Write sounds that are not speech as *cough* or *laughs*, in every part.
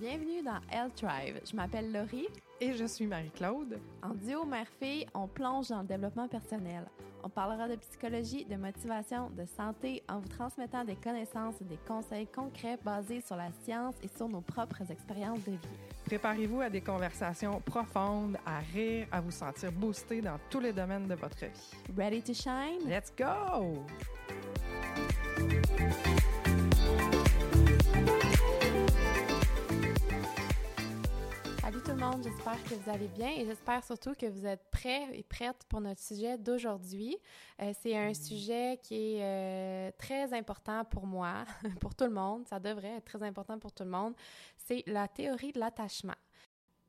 Bienvenue dans Health Thrive. Je m'appelle Laurie. Et je suis Marie-Claude. En duo mère-fille, on plonge dans le développement personnel. On parlera de psychologie, de motivation, de santé en vous transmettant des connaissances et des conseils concrets basés sur la science et sur nos propres expériences de vie. Préparez-vous à des conversations profondes, à rire, à vous sentir boosté dans tous les domaines de votre vie. Ready to shine? Let's go! Salut tout le monde, j'espère que vous allez bien et j'espère surtout que vous êtes prêts et prêtes pour notre sujet d'aujourd'hui. Euh, c'est un sujet qui est euh, très important pour moi, *laughs* pour tout le monde, ça devrait être très important pour tout le monde. C'est la théorie de l'attachement.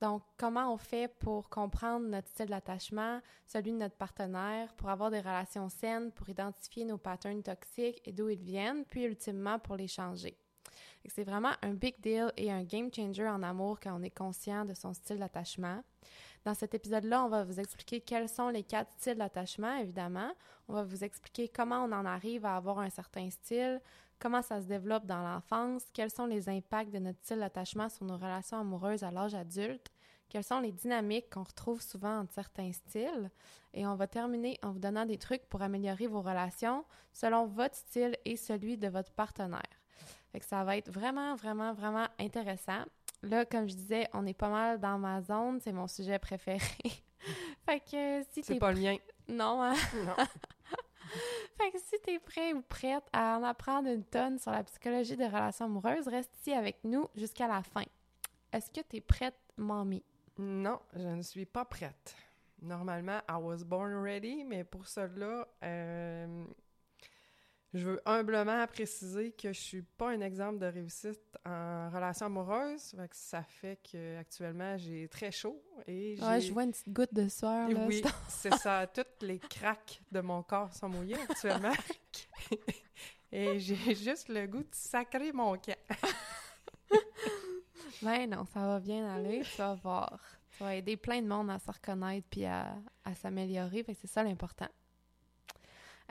Donc, comment on fait pour comprendre notre style d'attachement, celui de notre partenaire, pour avoir des relations saines, pour identifier nos patterns toxiques et d'où ils viennent, puis ultimement pour les changer? C'est vraiment un big deal et un game changer en amour quand on est conscient de son style d'attachement. Dans cet épisode-là, on va vous expliquer quels sont les quatre styles d'attachement, évidemment. On va vous expliquer comment on en arrive à avoir un certain style, comment ça se développe dans l'enfance, quels sont les impacts de notre style d'attachement sur nos relations amoureuses à l'âge adulte, quelles sont les dynamiques qu'on retrouve souvent entre certains styles. Et on va terminer en vous donnant des trucs pour améliorer vos relations selon votre style et celui de votre partenaire. Fait que ça va être vraiment, vraiment, vraiment intéressant. Là, comme je disais, on est pas mal dans ma zone, c'est mon sujet préféré. *laughs* fait que si C'est pas le mien. Non, hein? Non. *laughs* fait que si t'es prêt ou prête à en apprendre une tonne sur la psychologie des relations amoureuses, reste ici avec nous jusqu'à la fin. Est-ce que t'es prête, mamie? Non, je ne suis pas prête. Normalement, I was born ready, mais pour cela, euh, je veux humblement préciser que je suis pas un exemple de réussite en relation amoureuse. Fait que ça fait que actuellement j'ai très chaud et j'ai... Ouais, je vois une petite goutte de sueur, là. Oui, *laughs* c'est ça. Toutes les craques de mon corps sont mouillées actuellement. *laughs* et j'ai juste le goût de sacrer mon camp. *laughs* Ben non, ça va bien aller, tu vas voir. Ça va aider plein de monde à se reconnaître puis à, à s'améliorer, fait que c'est ça l'important.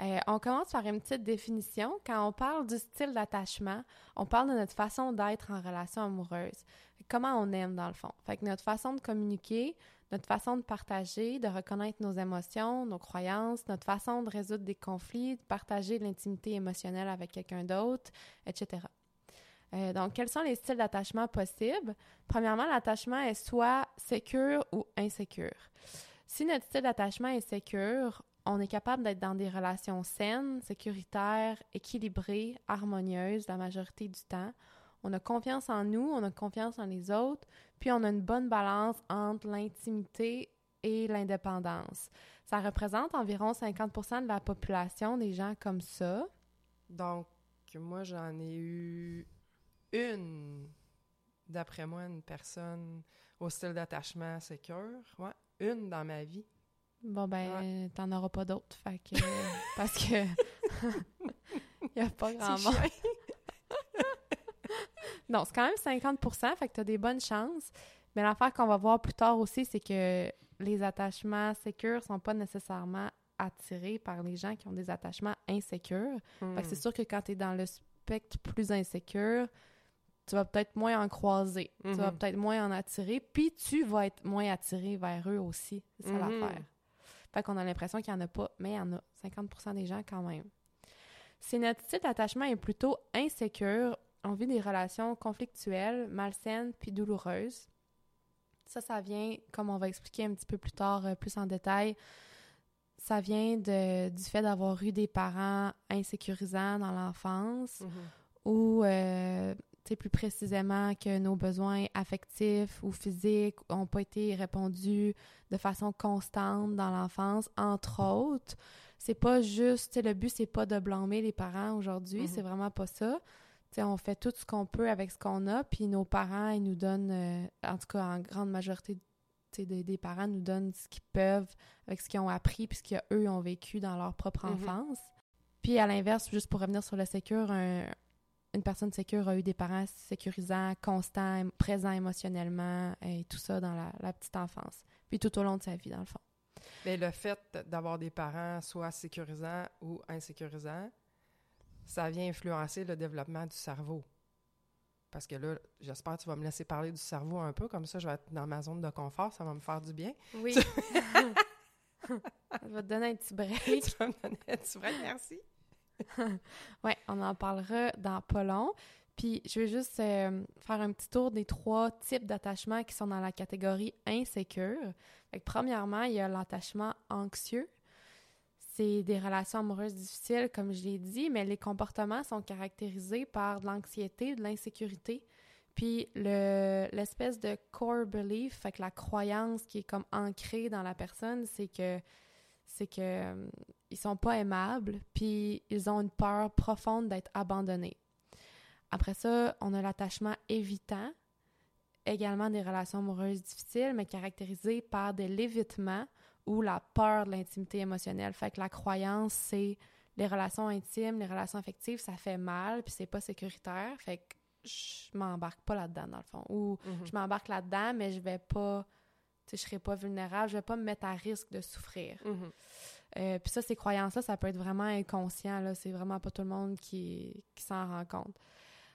Euh, on commence par une petite définition. Quand on parle du style d'attachement, on parle de notre façon d'être en relation amoureuse. Comment on aime dans le fond? Fait que notre façon de communiquer, notre façon de partager, de reconnaître nos émotions, nos croyances, notre façon de résoudre des conflits, de partager l'intimité émotionnelle avec quelqu'un d'autre, etc. Euh, donc, quels sont les styles d'attachement possibles? Premièrement, l'attachement est soit sécure ou insécure. Si notre style d'attachement est sécure, on est capable d'être dans des relations saines, sécuritaires, équilibrées, harmonieuses la majorité du temps. On a confiance en nous, on a confiance en les autres, puis on a une bonne balance entre l'intimité et l'indépendance. Ça représente environ 50% de la population des gens comme ça. Donc, moi, j'en ai eu une, d'après moi, une personne au style d'attachement sécure. Une dans ma vie. Bon, ben, t'en auras pas d'autres, fait que... parce que... Il *laughs* y a pas grand monde. *laughs* Non, c'est quand même 50% fait que t'as des bonnes chances. Mais l'affaire qu'on va voir plus tard aussi, c'est que les attachements sécures sont pas nécessairement attirés par les gens qui ont des attachements insécures. Hmm. Fait que c'est sûr que quand t'es dans le spectre plus insécure, tu vas peut-être moins en croiser. Tu vas Mhm. peut-être moins en attirer, puis tu vas être moins attiré vers eux aussi. C'est ça Mhm. l'affaire. Fait qu'on a l'impression qu'il y en a pas, mais il y en a 50% des gens quand même. Si notre style d'attachement est plutôt insécure, on vit des relations conflictuelles, malsaines puis douloureuses. Ça, ça vient, comme on va expliquer un petit peu plus tard, euh, plus en détail, ça vient de, du fait d'avoir eu des parents insécurisants dans l'enfance Mhm. ou, euh, plus précisément que nos besoins affectifs ou physiques n'ont pas été répondus de façon constante dans l'enfance, entre autres. C'est pas juste, tu sais, le but, c'est pas de blâmer les parents aujourd'hui, Mhm. c'est vraiment pas ça. Tu sais, on fait tout ce qu'on peut avec ce qu'on a, puis nos parents, ils nous donnent, euh, en tout cas, en grande majorité des, des parents nous donnent ce qu'ils peuvent avec ce qu'ils ont appris puis ce qu'eux ont vécu dans leur propre Mhm. enfance. Puis à l'inverse, juste pour revenir sur le sécure, un- une personne sécure a eu des parents sécurisants, constants,ém- présents émotionnellement et tout ça dans la, la petite enfance. Puis tout au long de sa vie, dans le fond. Mais le fait d'avoir des parents soit sécurisants ou insécurisants, ça vient influencer le développement du cerveau. parce que là, j'espère que tu vas me laisser parler du cerveau un peu, comme ça, je vais être dans ma zone de confort, ça va me faire du bien. Oui. *laughs* *laughs* ça va te donner un petit break. tu vas me donner un petit break, merci. *laughs* oui, on en parlera dans pas long. Puis, je vais juste euh, faire un petit tour des trois types d'attachements qui sont dans la catégorie insécure. Fait premièrement, il y a l'attachement anxieux. C'est des relations amoureuses difficiles, comme je l'ai dit, mais les comportements sont caractérisés par de l'anxiété, de l'insécurité. Puis l'espèce de core belief, fait que la croyance qui est comme ancrée dans la personne, c'est que c'est que euh, ils sont pas aimables, puis ils ont une peur profonde d'être abandonnés. Après ça, on a l'attachement évitant, également des relations amoureuses difficiles, mais caractérisées par de l'évitement ou la peur de l'intimité émotionnelle. Fait que la croyance, c'est les relations intimes, les relations affectives, ça fait mal, puis c'est pas sécuritaire. Fait que je m'embarque pas là-dedans, dans le fond. Ou mhm. je m'embarque là-dedans, mais je vais pas, je serai pas vulnérable, je vais pas me mettre à risque de souffrir. Mhm. Euh, puis ça, ces croyances-là, ça peut être vraiment inconscient, là. C'est vraiment pas tout le monde qui, qui s'en rend compte.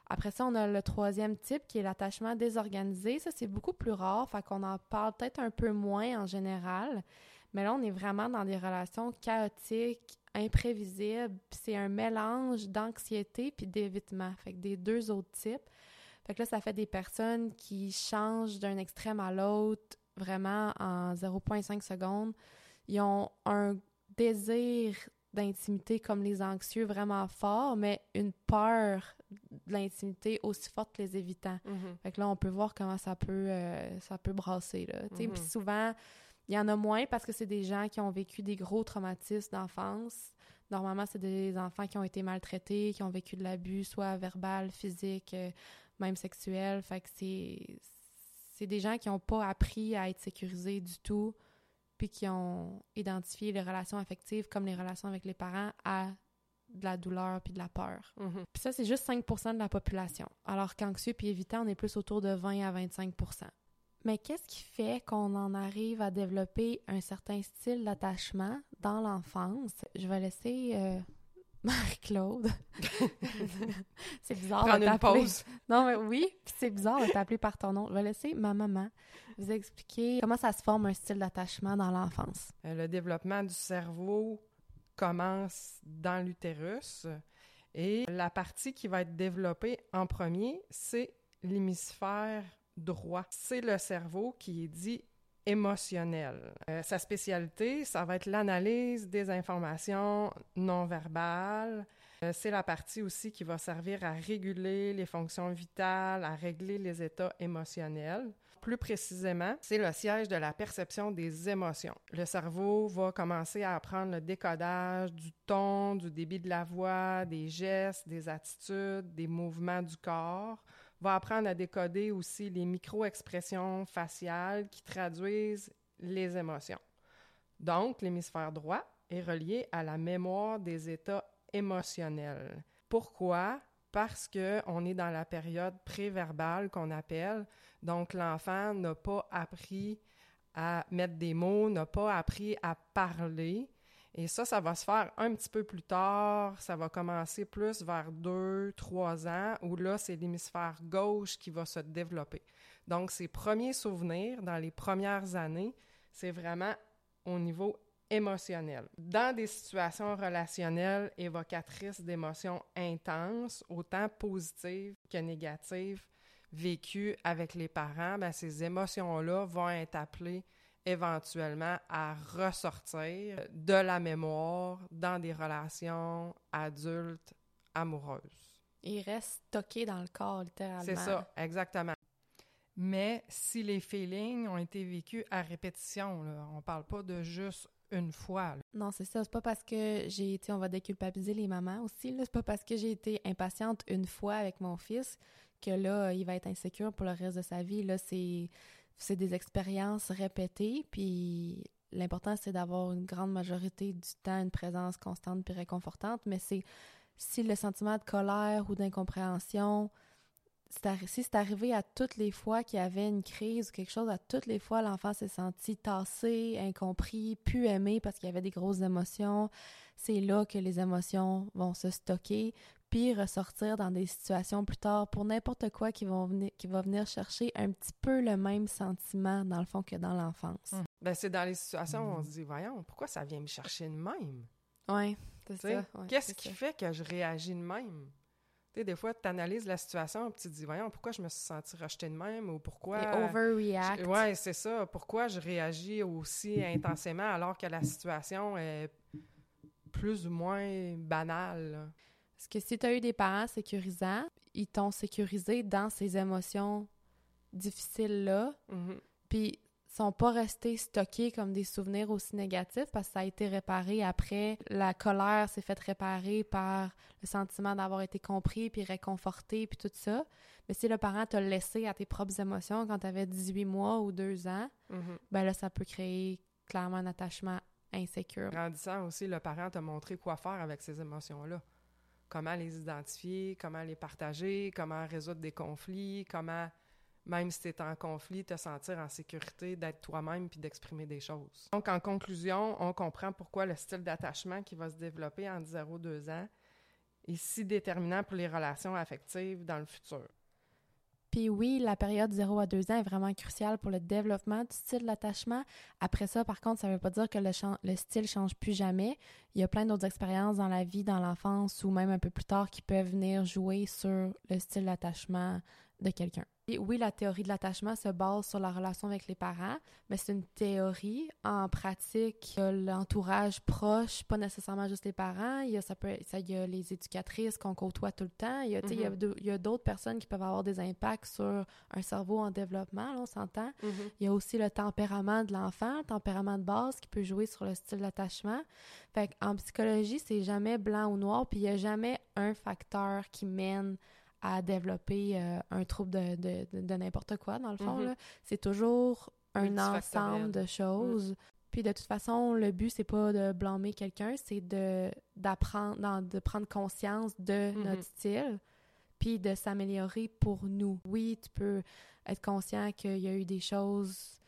Après ça, on a le troisième type qui est l'attachement désorganisé. Ça, c'est beaucoup plus rare, fait qu'on en parle peut-être un peu moins en général. Mais là, on est vraiment dans des relations chaotiques, imprévisibles. C'est un mélange d'anxiété puis d'évitement. Fait que des deux autres types. Fait que là, ça fait des personnes qui changent d'un extrême à l'autre vraiment en 0,5 secondes. Ils ont un désir d'intimité comme les anxieux vraiment fort, mais une peur de l'intimité aussi forte que les évitants. Mm-hmm. Fait que là, on peut voir comment ça peut, euh, ça peut brasser. Là. Puis mm-hmm. souvent, il y en a moins parce que c'est des gens qui ont vécu des gros traumatismes d'enfance. Normalement, c'est des enfants qui ont été maltraités, qui ont vécu de l'abus, soit verbal, physique, euh, même sexuel. Fait que c'est, c'est des gens qui n'ont pas appris à être sécurisés du tout, puis qui ont identifié les relations affectives comme les relations avec les parents à de la douleur puis de la peur. Mm-hmm. Puis ça, c'est juste 5% de la population. Alors qu'anxieux puis évitant, on est plus autour de 20 à 25% mais qu'est-ce qui fait qu'on en arrive à développer un certain style d'attachement dans l'enfance? Je vais laisser euh, Marie-Claude. *laughs* c'est bizarre Prendre une pause. Non, mais oui, c'est bizarre de t'appeler par ton nom. Je vais laisser ma maman vous expliquer comment ça se forme un style d'attachement dans l'enfance. Euh, le développement du cerveau commence dans l'utérus et la partie qui va être développée en premier, c'est l'hémisphère droit. C'est le cerveau qui est dit émotionnel. Euh, sa spécialité, ça va être l'analyse des informations non verbales. Euh, c'est la partie aussi qui va servir à réguler les fonctions vitales, à régler les états émotionnels. Plus précisément, c'est le siège de la perception des émotions. Le cerveau va commencer à apprendre le décodage du ton, du débit de la voix, des gestes, des attitudes, des mouvements du corps va apprendre à décoder aussi les micro-expressions faciales qui traduisent les émotions. Donc, l'hémisphère droit est relié à la mémoire des états émotionnels. Pourquoi? Parce qu'on est dans la période préverbale qu'on appelle. Donc, l'enfant n'a pas appris à mettre des mots, n'a pas appris à parler. Et ça, ça va se faire un petit peu plus tard. Ça va commencer plus vers deux, trois ans, où là, c'est l'hémisphère gauche qui va se développer. Donc, ses premiers souvenirs dans les premières années, c'est vraiment au niveau émotionnel. Dans des situations relationnelles évocatrices d'émotions intenses, autant positives que négatives, vécues avec les parents, ben, ces émotions-là vont être appelées éventuellement à ressortir de la mémoire dans des relations adultes amoureuses. Il reste stocké dans le corps, littéralement. C'est ça, exactement. Mais si les feelings ont été vécus à répétition, là, on parle pas de juste une fois. Non, c'est ça. C'est pas parce que j'ai été, on va déculpabiliser les mamans aussi. C'est pas parce que j'ai été impatiente une fois avec mon fils que là, il va être insécure pour le reste de sa vie. Là, c'est c'est des expériences répétées, puis l'important, c'est d'avoir une grande majorité du temps une présence constante puis réconfortante, mais c'est si le sentiment de colère ou d'incompréhension, si c'est arrivé à toutes les fois qu'il y avait une crise ou quelque chose, à toutes les fois, l'enfant s'est senti tassé, incompris, pu aimer parce qu'il y avait des grosses émotions, c'est là que les émotions vont se stocker, puis ressortir dans des situations plus tard pour n'importe quoi qui, vont venir, qui va venir chercher un petit peu le même sentiment, dans le fond, que dans l'enfance. Hum. Ben, c'est dans les situations où on se dit, voyons, pourquoi ça vient me chercher de même? Oui, c'est ça. ouais, Qu'est-ce qui ça. fait que je réagis de même? Tu sais, des fois, tu analyses la situation et tu te dis, voyons, pourquoi je me suis senti rejeté de même ou pourquoi. Et overreact. Je- Ouais, c'est ça. Pourquoi je réagis aussi intensément alors que la situation est plus ou moins banale? là? Parce que si tu as eu des parents sécurisants, ils t'ont sécurisé dans ces émotions difficiles-là, Mhm. puis sont pas restés stockés comme des souvenirs aussi négatifs parce que ça a été réparé après. La colère s'est faite réparer par le sentiment d'avoir été compris puis réconforté puis tout ça. Mais si le parent t'a laissé à tes propres émotions quand tu avais 18 mois ou 2 ans, Mhm. ben là, ça peut créer clairement un attachement insécure. Grandissant aussi, le parent t'a montré quoi faire avec ces émotions-là. Comment les identifier, comment les partager, comment résoudre des conflits, comment, même si tu es en conflit, te sentir en sécurité, d'être toi-même puis d'exprimer des choses. Donc, en conclusion, on comprend pourquoi le style d'attachement qui va se développer entre 0-2 ans est si déterminant pour les relations affectives dans le futur. Puis oui, la période 0 à 2 ans est vraiment cruciale pour le développement du style d'attachement. Après ça, par contre, ça ne veut pas dire que le, le style change plus jamais. Il y a plein d'autres expériences dans la vie, dans l'enfance ou même un peu plus tard qui peuvent venir jouer sur le style d'attachement de quelqu'un. Oui, la théorie de l'attachement se base sur la relation avec les parents, mais c'est une théorie. En pratique, l'entourage proche, pas nécessairement juste les parents. Il y a, ça peut, ça, il y a les éducatrices qu'on côtoie tout le temps. Il y a, sais, il y a d'autres personnes qui peuvent avoir des impacts sur un cerveau en développement, là, on s'entend. Il y a aussi le tempérament de l'enfant, le tempérament de base qui peut jouer sur le style d'attachement. Fait en psychologie, c'est jamais blanc ou noir, puis il n'y a jamais un facteur qui mène à développer euh, un trouble de, de, de- de n'importe quoi, dans le fond. Là. C'est toujours un ensemble de choses. Puis de toute façon, le but, c'est pas de blâmer quelqu'un, c'est de d'apprendre, de prendre conscience de Mhm. notre style, puis de s'améliorer pour nous. Oui, tu peux être conscient qu'il y a eu des choses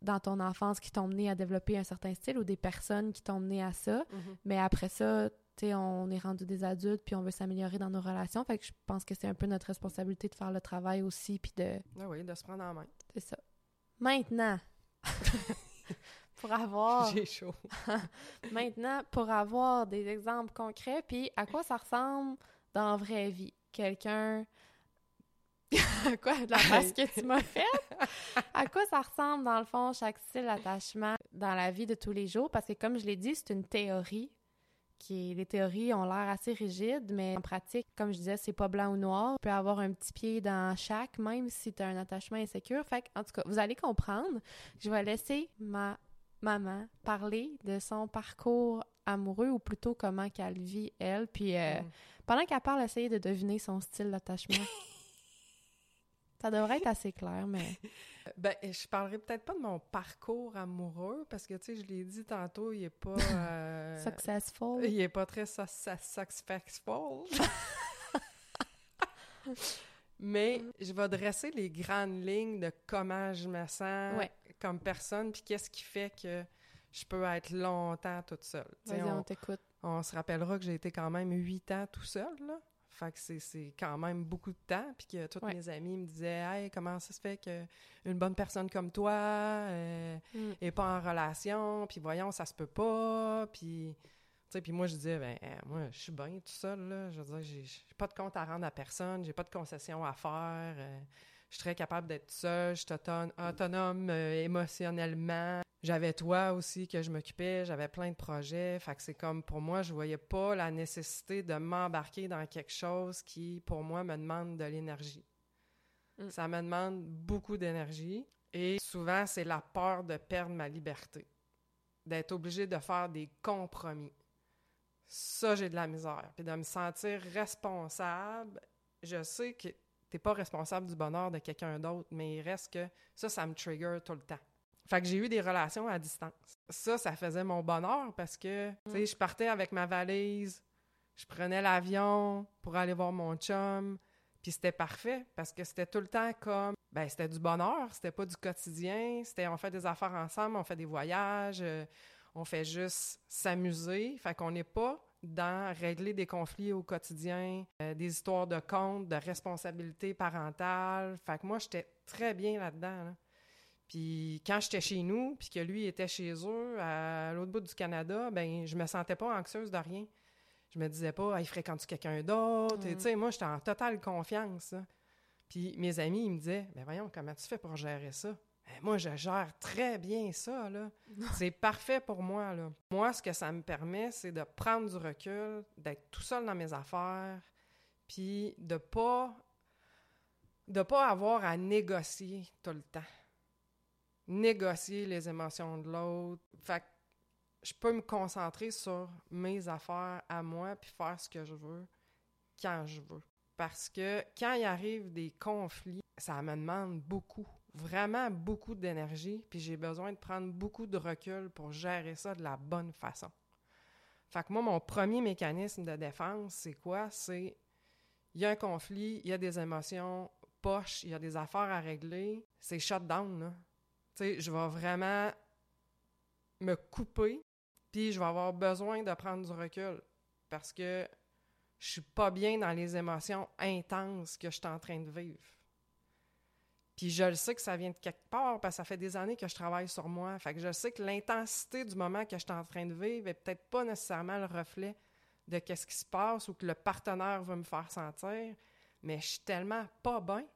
dans ton enfance qui t'ont mené à développer un certain style ou des personnes qui t'ont mené à ça, Mhm. mais après ça, sais, on est rendu des adultes puis on veut s'améliorer dans nos relations. Fait que je pense que c'est un peu notre responsabilité de faire le travail aussi puis de Ah oui, de se prendre en main. c'est ça. Maintenant, *laughs* pour avoir J'ai chaud. *laughs* maintenant pour avoir des exemples concrets puis à quoi ça ressemble dans la vraie vie? Quelqu'un à *laughs* quoi de la face que tu m'as faite? À quoi ça ressemble dans le fond chaque style d'attachement dans la vie de tous les jours? Parce que comme je l'ai dit, c'est une théorie les théories ont l'air assez rigides, mais en pratique, comme je disais, c'est pas blanc ou noir. Tu peux avoir un petit pied dans chaque, même si tu as un attachement insécure. Fait en tout cas, vous allez comprendre. Je vais laisser ma maman parler de son parcours amoureux, ou plutôt comment qu'elle vit, elle. Puis euh, Mm. pendant qu'elle parle, essayer de deviner son style d'attachement. *laughs* Ça devrait être assez clair, mais... Ben, je parlerai peut-être pas de mon parcours amoureux parce que, tu sais, je l'ai dit tantôt, il est pas. *laughs* euh, Successful. il est pas très su- su- successful. Mais je vais dresser les grandes lignes de comment je me sens Ouais. comme personne, puis qu'est-ce qui fait que je peux être longtemps toute seule. Vas-y, on on, t'écoute. on se rappellera que j'ai été quand même huit ans tout seul, là. Fait que c'est- quand même beaucoup de temps, puis que Ouais. mes amis me disaient « Hey, comment ça se fait que une bonne personne comme toi euh, Mm. est pas en relation, puis voyons, ça se peut pas, puis... » Tu sais, puis moi, je disais, ben, euh, moi, je suis bien tout seul, là. Je veux dire, j'ai pas de compte à rendre à personne, j'ai pas de concession à faire, euh, je suis très capable d'être seule, je suis auton- autonome euh, émotionnellement. J'avais toi aussi que je m'occupais, j'avais plein de projets. Fait que c'est comme, pour moi, je voyais pas la nécessité de m'embarquer dans quelque chose qui, pour moi, me demande de l'énergie. Mm. Ça me demande beaucoup d'énergie. Et souvent, c'est la peur de perdre ma liberté, d'être obligé de faire des compromis. Ça, j'ai de la misère. Puis de me sentir responsable, je sais que t'es pas responsable du bonheur de quelqu'un d'autre, mais il reste que ça, ça me trigger tout le temps. Fait que j'ai eu des relations à distance. Ça, ça faisait mon bonheur parce que, tu sais, je partais avec ma valise, je prenais l'avion pour aller voir mon chum, puis c'était parfait parce que c'était tout le temps comme, ben c'était du bonheur, c'était pas du quotidien, c'était on fait des affaires ensemble, on fait des voyages, euh, on fait juste s'amuser, fait qu'on n'est pas dans régler des conflits au quotidien, euh, des histoires de compte, de responsabilité parentale. Fait que moi, j'étais très bien là-dedans. là. Puis quand j'étais chez nous, puis que lui était chez eux, à l'autre bout du Canada, ben je me sentais pas anxieuse de rien. Je me disais pas, il fréquente quelqu'un d'autre? Mm. Tu sais, moi, j'étais en totale confiance. là. Puis mes amis, ils me disaient, ben voyons, comment tu fais pour gérer ça? Ben, moi, je gère très bien ça, là. *laughs* C'est parfait pour moi, là. Moi, ce que ça me permet, c'est de prendre du recul, d'être tout seul dans mes affaires, puis de pas de pas avoir à négocier tout le temps. Négocier les émotions de l'autre. Fait que je peux me concentrer sur mes affaires à moi puis faire ce que je veux quand je veux. Parce que quand il arrive des conflits, ça me demande beaucoup, vraiment beaucoup d'énergie, puis j'ai besoin de prendre beaucoup de recul pour gérer ça de la bonne façon. Fait que moi, mon premier mécanisme de défense, c'est quoi? C'est il y a un conflit, il y a des émotions poches, il y a des affaires à régler, c'est shutdown, là. Tu je vais vraiment me couper, puis je vais avoir besoin de prendre du recul parce que je suis pas bien dans les émotions intenses que je suis en train de vivre. Puis je le sais que ça vient de quelque part parce que ça fait des années que je travaille sur moi. Fait que je sais que l'intensité du moment que je suis en train de vivre est peut-être pas nécessairement le reflet de qu'est-ce qui se passe ou que le partenaire veut me faire sentir, mais je suis tellement pas bien,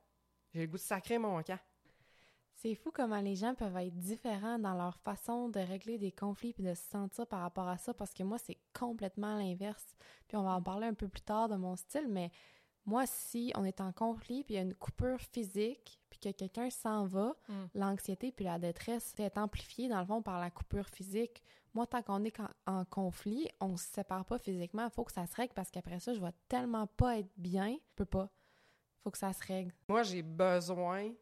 j'ai le goût de sacrer mon camp. C'est fou comment les gens peuvent être différents dans leur façon de régler des conflits puis de se sentir par rapport à ça parce que moi c'est complètement l'inverse. Puis on va en parler un peu plus tard de mon style mais moi si on est en conflit puis il y a une coupure physique puis que quelqu'un s'en va, Mm. l'anxiété puis la détresse est amplifiée dans le fond par la coupure physique. Moi tant qu'on est en, en conflit, on se sépare pas physiquement, faut que ça se règle parce qu'après ça je vais tellement pas être bien, je peux pas. Faut que ça se règle. Moi, j'ai besoin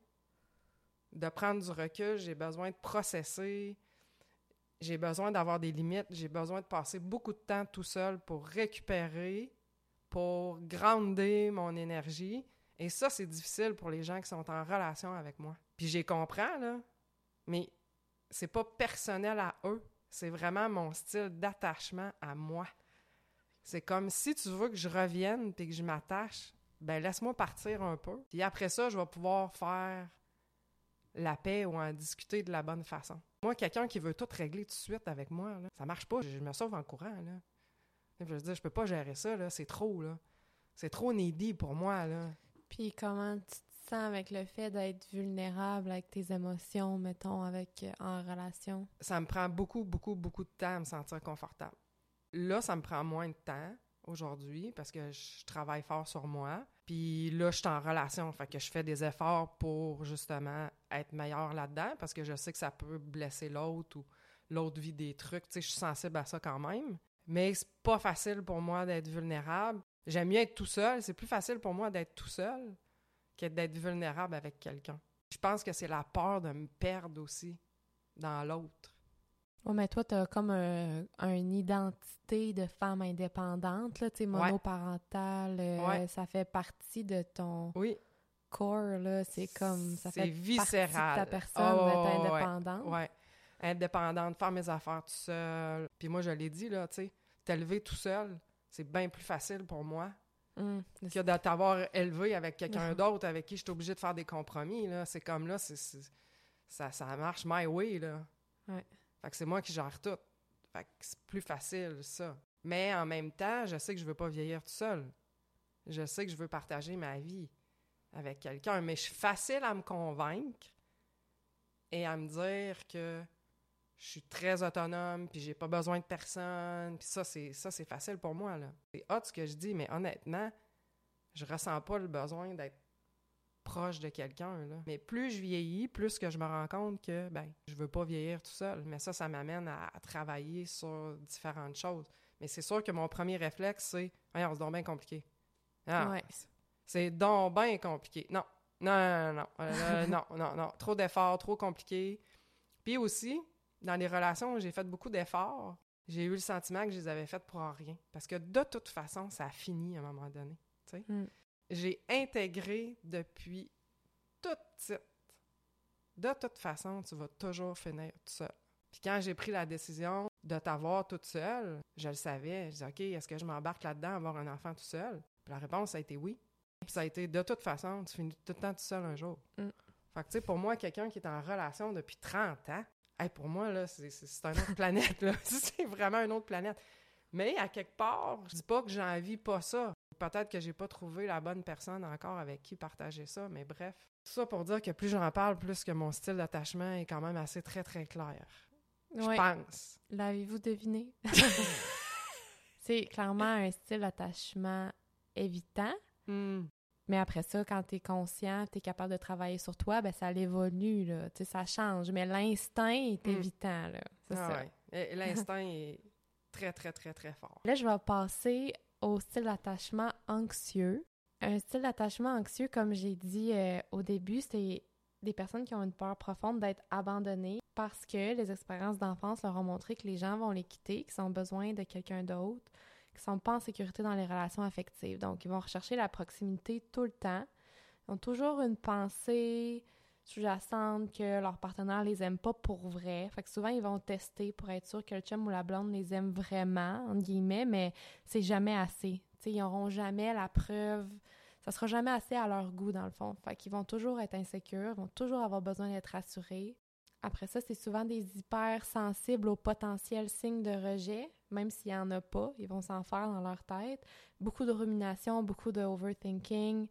de prendre du recul, j'ai besoin de processer, j'ai besoin d'avoir des limites, j'ai besoin de passer beaucoup de temps tout seul pour récupérer, pour grounder mon énergie. Et ça, c'est difficile pour les gens qui sont en relation avec moi. Puis j'ai comprends, là, mais c'est pas personnel à eux. C'est vraiment mon style d'attachement à moi. C'est comme si tu veux que je revienne puis que je m'attache, ben laisse-moi partir un peu. Puis après ça, je vais pouvoir faire la paix ou en discuter de la bonne façon. Moi, quelqu'un qui veut tout régler tout de suite avec moi, là, ça marche pas. Je me sauve en courant. Là. Je veux dire, je peux pas gérer ça. Là. C'est trop. là. C'est trop needy pour moi. Là. Puis comment tu te sens avec le fait d'être vulnérable avec tes émotions, mettons, avec euh, en relation? Ça me prend beaucoup, beaucoup, beaucoup de temps à me sentir confortable. Là, ça me prend moins de temps aujourd'hui parce que je travaille fort sur moi. Puis là, je suis en relation, fait que je fais des efforts pour justement être meilleur là-dedans parce que je sais que ça peut blesser l'autre ou l'autre vit des trucs. Tu sais, je suis sensible à ça quand même. Mais c'est pas facile pour moi d'être vulnérable. J'aime mieux être tout seul. C'est plus facile pour moi d'être tout seul que d'être vulnérable avec quelqu'un. Je pense que c'est la peur de me perdre aussi dans l'autre. Ouais, mais toi, t'as comme un, une identité de femme indépendante, là, tu monoparentale. euh, Ouais. Ça fait partie de ton Oui, corps, là. C'est comme, ça fait viscéral. partie de ta personne ouais, d'être ouais, ouais. indépendante. ouais. Indépendante, faire mes affaires tout seul. Puis moi, je l'ai dit, là, tu sais, t'élever tout seul, c'est bien plus facile pour moi Hum, que de t'avoir élevé avec quelqu'un d'autre avec qui je suis obligée de faire des compromis, là. C'est comme là, c'est, c'est- ça, ça marche my way, là. Ouais. Fait que c'est moi qui gère tout. Fait que c'est plus facile, ça. Mais en même temps, je sais que je veux pas vieillir tout seul. Je sais que je veux partager ma vie avec quelqu'un, mais je suis facile à me convaincre et à me dire que je suis très autonome, puis j'ai pas besoin de personne, puis ça, c'est ça c'est facile pour moi. C'est hot ce que je dis, mais honnêtement, je ressens pas le besoin d'être proche de quelqu'un, là. Mais plus je vieillis, plus que je me rends compte que, ben, je veux pas vieillir tout seul. Mais ça, ça m'amène à, à travailler sur différentes choses. Mais c'est sûr que mon premier réflexe, c'est « Voyons, c'est donc bien compliqué. Ah, Ouais. C'est donc bien compliqué. Non, non, non, non, euh, *laughs* non, non, non. Trop d'efforts, trop compliqué. Puis aussi, dans les relations où j'ai fait beaucoup d'efforts, j'ai eu le sentiment que je les avais faites pour rien. Parce que de toute façon, ça a fini à un moment donné. tu sais. Mm. J'ai intégré depuis toute petite. De toute façon, tu vas toujours finir tout seul. Puis quand j'ai pris la décision de t'avoir toute seule, je le savais. Je disais, OK, est-ce que je m'embarque là-dedans, avoir un enfant tout seul? Puis la réponse, a été oui. Puis ça a été, de toute façon, tu finis tout le temps tout seul un jour. Mm. Fait que, tu sais, pour moi, quelqu'un qui est en relation depuis 30 ans, hey, pour moi, là, c'est c'est une autre planète, là. *laughs* c'est vraiment une autre planète. Mais à quelque part, je dis pas que j'envie pas ça. Peut-être que j'ai pas trouvé la bonne personne encore avec qui partager ça, mais bref. Tout ça pour dire que plus j'en parle, plus que mon style d'attachement est quand même assez très, très clair. Je Ouais. pense. L'avez-vous deviné? *laughs* c'est clairement un style d'attachement évitant. Hmm. Mais après ça, quand tu es conscient, tu es capable de travailler sur toi, ben ça évolue, là. Tu sais, ça change. Mais l'instinct est Mm. évitant, là. C'est Ah ça. ouais. L'instinct est très, très, très, très fort. Là, je vais passer au style d'attachement anxieux. Un style d'attachement anxieux, comme j'ai dit euh, au début, c'est des personnes qui ont une peur profonde d'être abandonnées parce que les expériences d'enfance leur ont montré que les gens vont les quitter, qu'ils ont besoin de quelqu'un d'autre, qu'ils sont pas en sécurité dans les relations affectives. Donc, ils vont rechercher la proximité tout le temps. Ils ont toujours une pensée sous-jacente que leur partenaire les aime pas pour vrai. Fait que souvent, ils vont tester pour être sûr que le chum ou la blonde les aime vraiment, entre guillemets, mais c'est jamais assez. Tu sais, ils n'auront jamais la preuve. Ça sera jamais assez à leur goût, dans le fond. Fait qu'ils vont toujours être insécures, vont toujours avoir besoin d'être rassurés. Après ça, c'est souvent des hypersensibles aux potentiels signes de rejet, même s'il n'y en a pas, ils vont s'en faire dans leur tête. Beaucoup de rumination, beaucoup de overthinking.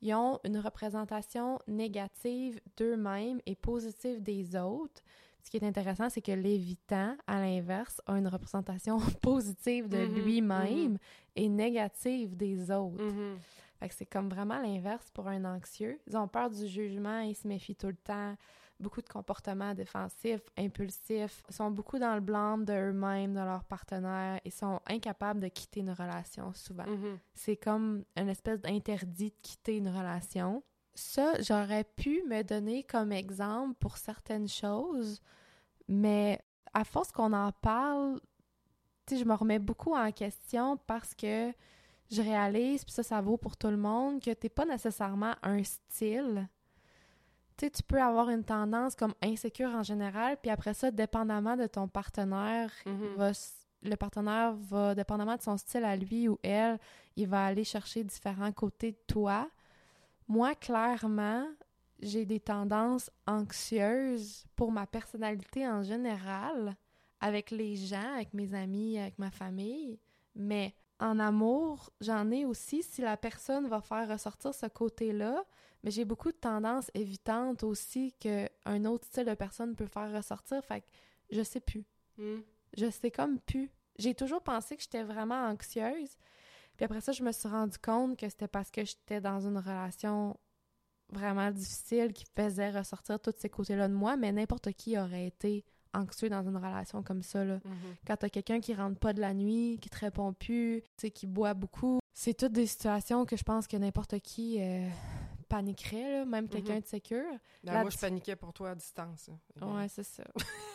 Ils ont une représentation négative d'eux-mêmes et positive des autres. Ce qui est intéressant, c'est que l'évitant, à l'inverse, a une représentation *laughs* positive de Mhm, lui-même mhm. et négative des autres. Mhm. Fait que c'est comme vraiment l'inverse pour un anxieux. Ils ont peur du jugement, ils se méfient tout le temps. Beaucoup de comportements défensifs, impulsifs. Sont beaucoup dans le blâme de eux-mêmes, de leur partenaire. Ils sont incapables de quitter une relation souvent. Mhm. C'est comme une espèce d'interdit de quitter une relation. Ça, j'aurais pu me donner comme exemple pour certaines choses, mais à force qu'on en parle, je me remets beaucoup en question parce que je réalise, puis ça, ça vaut pour tout le monde, que t'es pas nécessairement un style. Tu sais, tu peux avoir une tendance comme insécure en général, puis après ça, dépendamment de ton partenaire, Mhm. va s- le partenaire va, dépendamment de son style à lui ou elle, il va aller chercher différents côtés de toi. Moi, clairement, j'ai des tendances anxieuses pour ma personnalité en général, avec les gens, avec mes amis, avec ma famille. Mais en amour, j'en ai aussi si la personne va faire ressortir ce côté-là. Mais j'ai beaucoup de tendances évitantes aussi qu'un autre style de personne peut faire ressortir. Fait que je sais plus. Mhm. Je sais comme plus. J'ai toujours pensé que j'étais vraiment anxieuse. Puis après ça, je me suis rendu compte que c'était parce que j'étais dans une relation vraiment difficile qui faisait ressortir tous ces côtés-là de moi, mais n'importe qui aurait été anxieux dans une relation comme ça. Là. Mhm. Quand t'as quelqu'un qui rentre pas de la nuit, qui te répond plus, qui boit beaucoup, c'est toutes des situations que je pense que n'importe qui euh, paniquerait, là, même quelqu'un Mhm. de sécure. Ben, La moi, je paniquais pour toi à distance. là. Ouais, c'est ça.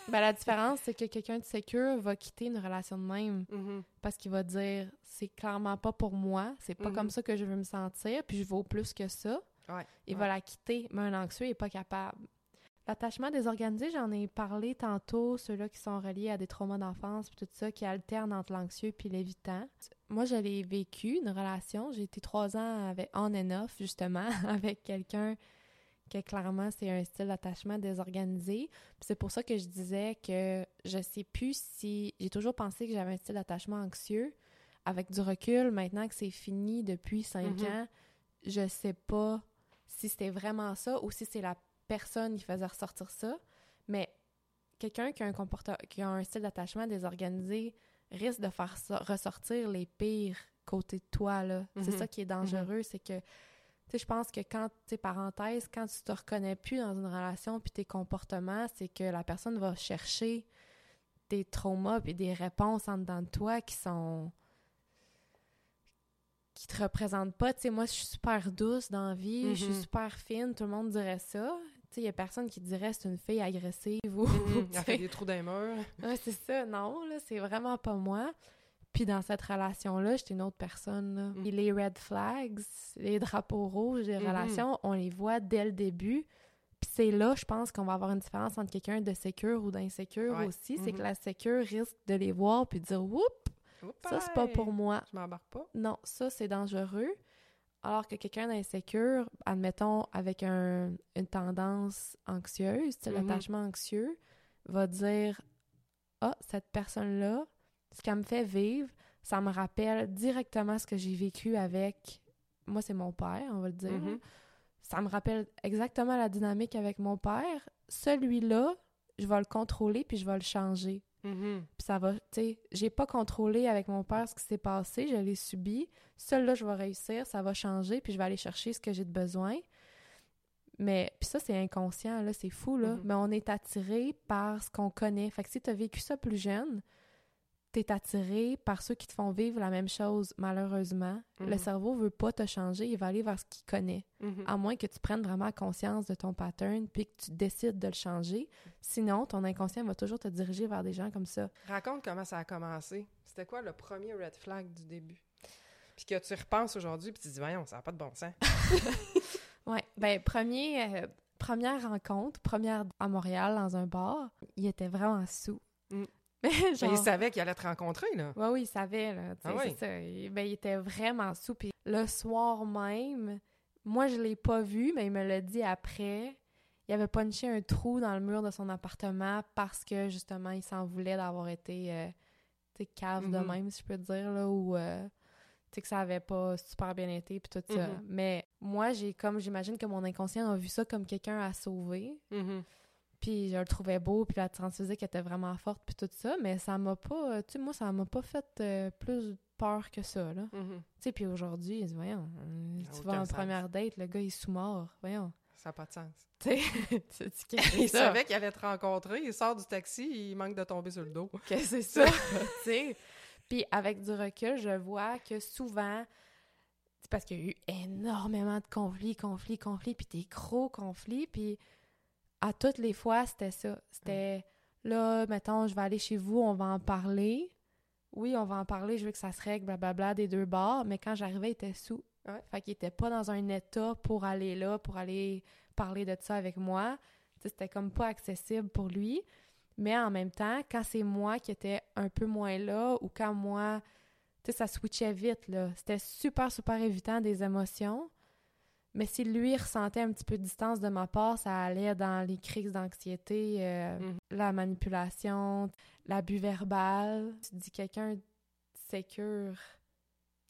ben, la différence, c'est que quelqu'un de sécure va quitter une relation de même Mhm. parce qu'il va dire c'est clairement pas pour moi, c'est pas comme ça que je veux me sentir, puis je vaux plus que ça. Ouais, Il ouais. va la quitter, mais un anxieux est pas capable. L'attachement désorganisé, j'en ai parlé tantôt, ceux-là qui sont reliés à des traumas d'enfance, puis tout ça, qui alternent entre l'anxieux puis l'évitant. Moi, je l'ai vécu, une relation. J'ai été trois ans avec on and off, justement, *laughs* avec quelqu'un que clairement, c'est un style d'attachement désorganisé. C'est pour ça que je disais que je sais plus si... J'ai toujours pensé que j'avais un style d'attachement anxieux. Avec du recul, maintenant que c'est fini depuis cinq Mhm. ans, je sais pas si c'était vraiment ça ou si c'est la personne qui faisait ressortir ça. Mais quelqu'un qui a un comportement, qui a un style d'attachement désorganisé risque de faire so- ressortir les pires côtés de toi, là. C'est Mhm. ça qui est dangereux, c'est que, tu sais, je pense que quand, tu sais, parenthèse, quand tu te reconnais plus dans une relation puis tes comportements, c'est que la personne va chercher des traumas puis des réponses en dedans de toi qui sont qui te représentent pas. Tu sais, moi, je suis super douce dans la vie, je suis Mhm. super fine, tout le monde dirait ça. Il y a personne qui dirait c'est une fille agressive ou... *laughs* Tu Elle fait des trous dans les murs. *laughs* Ouais, c'est ça. Non, là, c'est vraiment pas moi. Puis dans cette relation-là, j'étais une autre personne. là. Mm. Puis les red flags, les drapeaux rouges des relations, on les voit dès le début. Puis c'est là, je pense qu'on va avoir une différence entre quelqu'un de sécure ou d'insécure Ouais. aussi. C'est que Mhm. la sécure risque de les voir puis de dire Oups, ça c'est pas pour moi. Je m'embarque pas. Non, ça c'est dangereux. Alors que quelqu'un d'insécure, admettons avec un- une tendance anxieuse, Mhm. l'attachement anxieux, va dire Ah, cette personne-là, ce qu'elle me fait vivre, ça me rappelle directement ce que j'ai vécu avec. Moi, c'est mon père, on va le dire. Mhm. Ça me rappelle exactement la dynamique avec mon père. Celui-là, je vais le contrôler puis je vais le changer. Mhm. Puis ça va, tu sais, j'ai pas contrôlé avec mon père ce qui s'est passé, je l'ai subi. Seul là, je vais réussir, ça va changer, puis je vais aller chercher ce que j'ai de besoin. Mais, puis ça, c'est inconscient, là, c'est fou, là. Mhm. Mais on est attiré par ce qu'on connaît. Fait que si t'as vécu ça plus jeune, t'es attiré par ceux qui te font vivre la même chose, malheureusement. Le Mhm. cerveau veut pas te changer, il va aller vers ce qu'il connaît. Mhm. À moins que tu prennes vraiment conscience de ton pattern, puis que tu décides de le changer. Sinon, ton inconscient va toujours te diriger vers des gens comme ça. Raconte comment ça a commencé. C'était quoi le premier red flag du début? Puis que tu repenses aujourd'hui, puis tu te dis, voyons, ça n'a pas de bon sens. *laughs* Ouais, ben premier, euh, première rencontre, première à Montréal dans un bar, il était vraiment sous. Mm. *laughs* Genre, il savait qu'il allait te rencontrer, là. ouais, oui, il savait là, Ah c'est ça. Il, ben, il était vraiment sous. Puis le soir même, moi je l'ai pas vu, mais il me l'a dit après. Il avait punché un trou dans le mur de son appartement parce que justement il s'en voulait d'avoir été, euh, tu sais, cave de Mhm. même, si je peux dire là, ou euh, tu sais que ça avait pas super bien été puis tout ça. Mhm. Mais moi j'ai comme j'imagine que mon inconscient a vu ça comme quelqu'un à sauver. Mhm. Puis je le trouvais beau, puis la trans physique était vraiment forte, puis tout ça, mais ça m'a pas, tu sais, moi, ça m'a pas fait euh, plus peur que ça, là. Mhm. Tu sais, puis aujourd'hui, voyons, euh, tu vas en sens. première date, le gars, il est sous-mort, voyons. Ça n'a pas de sens. *laughs* Tu sais, Il ça? savait qu'il allait te rencontrer, il sort du taxi, il manque de tomber sur le dos. que c'est *laughs* ça, tu sais. Puis avec du recul, je vois que souvent, c'est parce qu'il y a eu énormément de conflits, conflits, conflits, puis des gros conflits, puis à toutes les fois, c'était ça. C'était, là, mettons, je vais aller chez vous, on va en parler. Oui, on va en parler, je veux que ça se règle, blablabla, des deux bords, mais quand j'arrivais, il était sous. Ouais. Fait qu'il était pas dans un état pour aller là, pour aller parler de ça avec moi. C'était comme pas accessible pour lui. Mais en même temps, quand c'est moi qui étais un peu moins là, ou quand moi, tu sais, ça switchait vite, là. C'était super, super évitant des émotions. Mais si lui ressentait un petit peu de distance de ma part, ça allait dans les crises d'anxiété, euh, Mhm. la manipulation, l'abus verbal. Tu dis quelqu'un de sécure,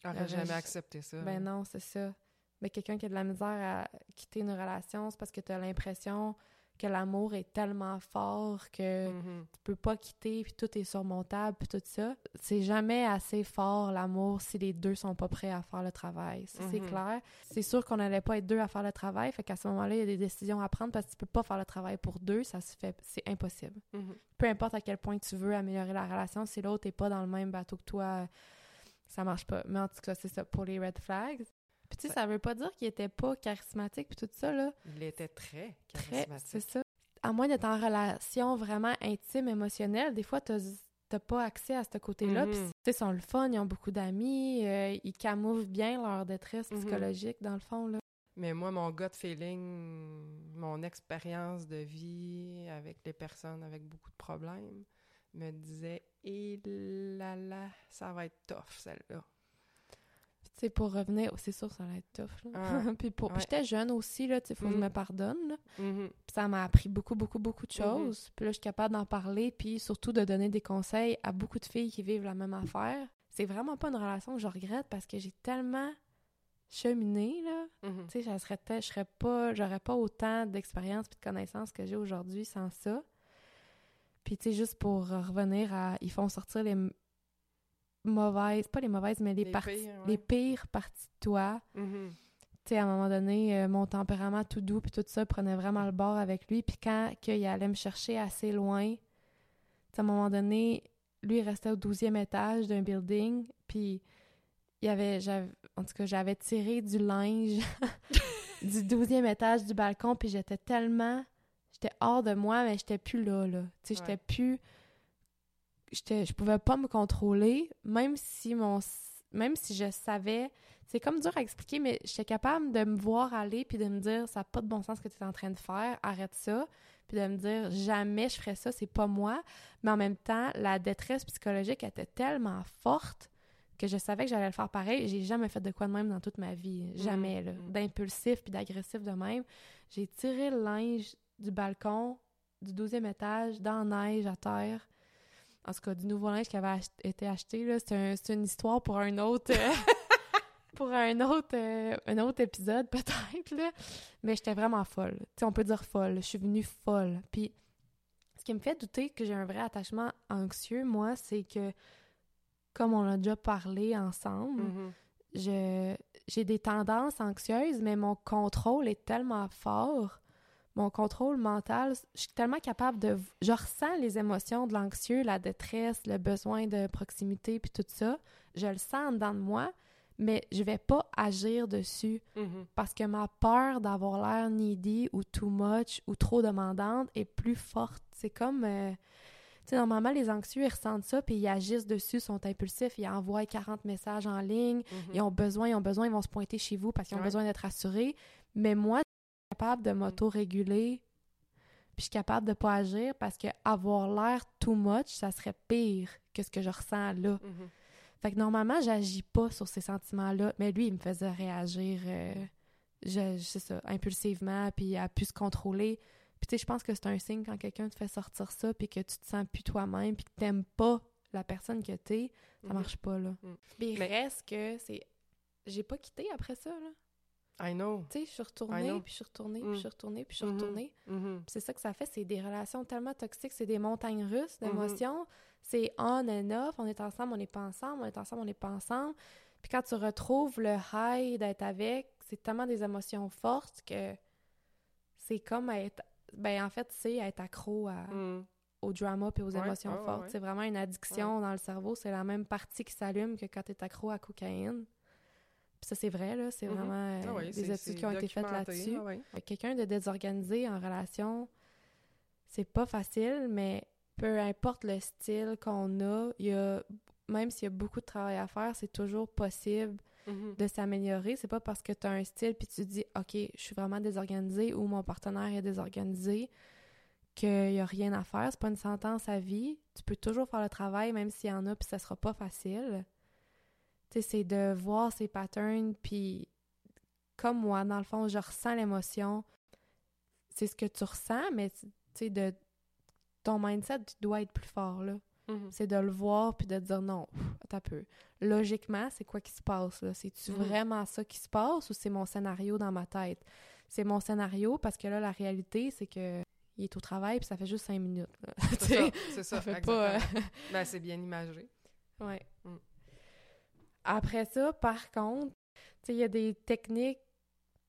J'aurais Euh, jamais accepté ça. ben non, c'est ça. Mais quelqu'un qui a de la misère à quitter une relation, c'est parce que tu as l'impression que l'amour est tellement fort que Mhm. tu peux pas quitter, puis tout est surmontable, puis tout ça. C'est jamais assez fort, l'amour, si les deux sont pas prêts à faire le travail. Ça, c'est Mhm. clair. C'est sûr qu'on n'allait pas être deux à faire le travail, fait qu'à ce moment-là, il y a des décisions à prendre parce que tu peux pas faire le travail pour deux, ça se fait, c'est impossible. Mhm. Peu importe à quel point tu veux améliorer la relation, si l'autre est pas dans le même bateau que toi, ça marche pas. Mais en tout cas, c'est ça pour les red flags. Puis tu sais, ça veut pas dire qu'il était pas charismatique puis tout ça, là. Il était très charismatique. c'est ça. À moins d'être en relation vraiment intime, émotionnelle, des fois, t'as t'as pas accès à ce côté-là. Puis, tu sais, ils sont le fun, ils ont beaucoup d'amis, euh, ils camouflent bien leur détresse Mhm. psychologique, dans le fond, là. Mais moi, mon gut feeling, mon expérience de vie avec les personnes avec beaucoup de problèmes, me disait Et là là, ça va être tough, celle-là. Sais, pour revenir, c'est sûr, ça va être tough, là. Ah, *laughs* puis, pour... ouais. j'étais jeune aussi, là, tu sais, faut que je me pardonne, là. Mhm. Puis ça m'a appris beaucoup, beaucoup, beaucoup de Mhm. choses. Puis là, je suis capable d'en parler, puis surtout de donner des conseils à beaucoup de filles qui vivent la même affaire. C'est vraiment pas une relation que je regrette parce que j'ai tellement cheminé, là. Tu sais, je serais, je serais pas, j'aurais pas autant d'expérience puis de connaissances que j'ai aujourd'hui sans ça. Puis, tu sais, juste pour revenir à... Ils font sortir les mauvaises... Pas les mauvaises, mais les, Les parties, pires, ouais. les pires parties de toi Mhm. tu sais, à un moment donné, euh, mon tempérament tout doux puis tout ça prenait vraiment le bord avec lui. Puis quand qu'il allait me chercher assez loin, à un moment donné, lui, il restait au 12e étage d'un building, puis il y avait, en tout cas, j'avais tiré du linge *laughs* du 12e étage du balcon, puis j'étais tellement, j'étais hors de moi, mais j'étais plus là, là. Tu sais, j'étais plus, j'étais, je pouvais pas me contrôler, même si mon, même si je savais, c'est comme dur à expliquer, mais j'étais capable de me voir aller puis de me dire ça n'a pas de bon sens ce que tu es en train de faire, arrête ça, puis de me dire jamais je ferais ça, c'est pas moi. Mais en même temps, la détresse psychologique était tellement forte que je savais que j'allais le faire pareil. J'ai jamais fait de quoi de même dans toute ma vie, jamais là, Mm. d'impulsif puis d'agressif de même. J'ai tiré le linge du balcon du 12e étage dans la neige à terre. En tout cas, du nouveau linge qui avait ach- été acheté, là, c'est un- une histoire pour un autre... euh, *laughs* pour un autre, euh, un autre épisode, *laughs* peut-être, là. Mais j'étais vraiment folle. Tu sais, on peut dire folle. Je suis venue folle. Puis, ce qui me fait douter que j'ai un vrai attachement anxieux, moi, c'est que, comme on a déjà parlé ensemble, Mhm. je j'ai des tendances anxieuses, mais mon contrôle est tellement fort. Mon contrôle mental, je suis tellement capable de... Je ressens les émotions de l'anxieux, la détresse, le besoin de proximité, puis tout ça. Je le sens en dedans de moi, mais je vais pas agir dessus Mhm. parce que ma peur d'avoir l'air needy ou too much ou trop demandante est plus forte. C'est comme... euh, tu sais, normalement, les anxieux, ils ressentent ça, puis ils agissent dessus, sont impulsifs, ils envoient 40 messages en ligne, Mhm. ils ont besoin, ils ont besoin, ils vont se pointer chez vous parce qu'ils ont Ouais. besoin d'être assurés. Mais moi, capable de m'auto-réguler, puis je suis capable de pas agir parce que avoir l'air too much, ça serait pire que ce que je ressens là. Mhm. Fait que normalement, j'agis pas sur ces sentiments-là, mais lui, il me faisait réagir, euh, je, je sais ça, impulsivement, puis à plus se contrôler. Puis tu sais, je pense que c'est un signe quand quelqu'un te fait sortir ça, puis que tu te sens plus toi-même, puis que t'aimes pas la personne que t'es, ça Mhm. marche pas, là. Mais il Mais- reste que c'est... J'ai pas quitté après ça, là. I know. Tu sais, je suis retournée, puis je suis retournée, Mm. puis je suis retournée, puis je suis retournée. Mhm. Puis c'est ça que ça fait, c'est des relations tellement toxiques, c'est des montagnes russes Mhm. d'émotions. C'est on and off, on est ensemble, on n'est pas ensemble, on est ensemble, on n'est pas ensemble. Puis quand tu retrouves le high d'être avec, c'est tellement des émotions fortes que c'est comme être... Ben en fait, c'est être accro à, Mhm. au drama puis aux Ouais, émotions ouais, fortes. ouais. C'est vraiment une addiction dans le cerveau. C'est la même partie qui s'allume que quand tu es accro à cocaïne. Puis ça, c'est vrai, là. C'est Mhm. vraiment euh, Ah ouais, des études qui ont été faites là-dessus. ah ouais. Quelqu'un de désorganisé en relation, c'est pas facile, mais peu importe le style qu'on a, il y a, même s'il y a beaucoup de travail à faire, c'est toujours possible Mhm. de s'améliorer. C'est pas parce que tu as un style puis tu dis OK, je suis vraiment désorganisé ou mon partenaire est désorganisé qu'il y a rien à faire. C'est pas une sentence à vie. Tu peux toujours faire le travail, même s'il y en a, puis ça sera pas facile. C'est de voir ces patterns, puis comme moi, dans le fond, je ressens l'émotion. C'est ce que tu ressens, mais tu sais, de ton mindset, tu dois être plus fort, là. Mhm. C'est de le voir puis de te dire non, un peu. Logiquement, c'est quoi qui se passe là? C'est-tu Mhm. vraiment ça qui se passe ou c'est mon scénario dans ma tête? C'est mon scénario parce que là, la réalité, c'est que il est au travail puis ça fait juste cinq minutes. *laughs* C'est ça, c'est ça, ça fait pas... euh, Ben, c'est bien imagé. ouais. Après ça, par contre, il y a des techniques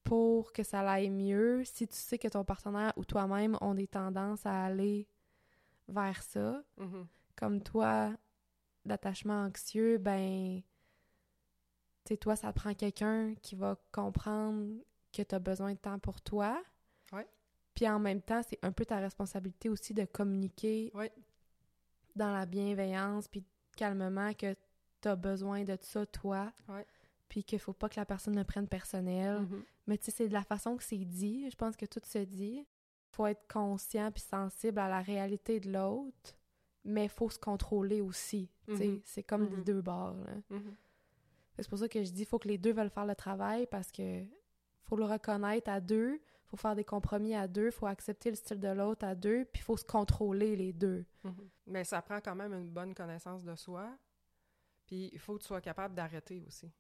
pour que ça aille mieux. Si tu sais que ton partenaire ou toi-même ont des tendances à aller vers ça, Mhm. comme toi, d'attachement anxieux, ben, tu sais, toi, ça prend quelqu'un qui va comprendre que tu as besoin de temps pour toi. Ouais. Puis en même temps, c'est un peu ta responsabilité aussi de communiquer Ouais. dans la bienveillance, puis calmement que tu as besoin de ça, toi. Ouais. Puis qu'il faut pas que la personne le prenne personnel. Mhm. Mais tu sais, c'est de la façon que c'est dit. Je pense que tout se dit. faut être conscient puis sensible à la réalité de l'autre, mais faut se contrôler aussi. Mhm. C'est comme les Mhm. deux bords. C'est pour ça que je dis faut que les deux veulent faire le travail parce que faut le reconnaître à deux, faut faire des compromis à deux, faut accepter le style de l'autre à deux, puis faut se contrôler les deux. Mais ça prend quand même une bonne connaissance de soi. Puis il faut que tu sois capable d'arrêter aussi.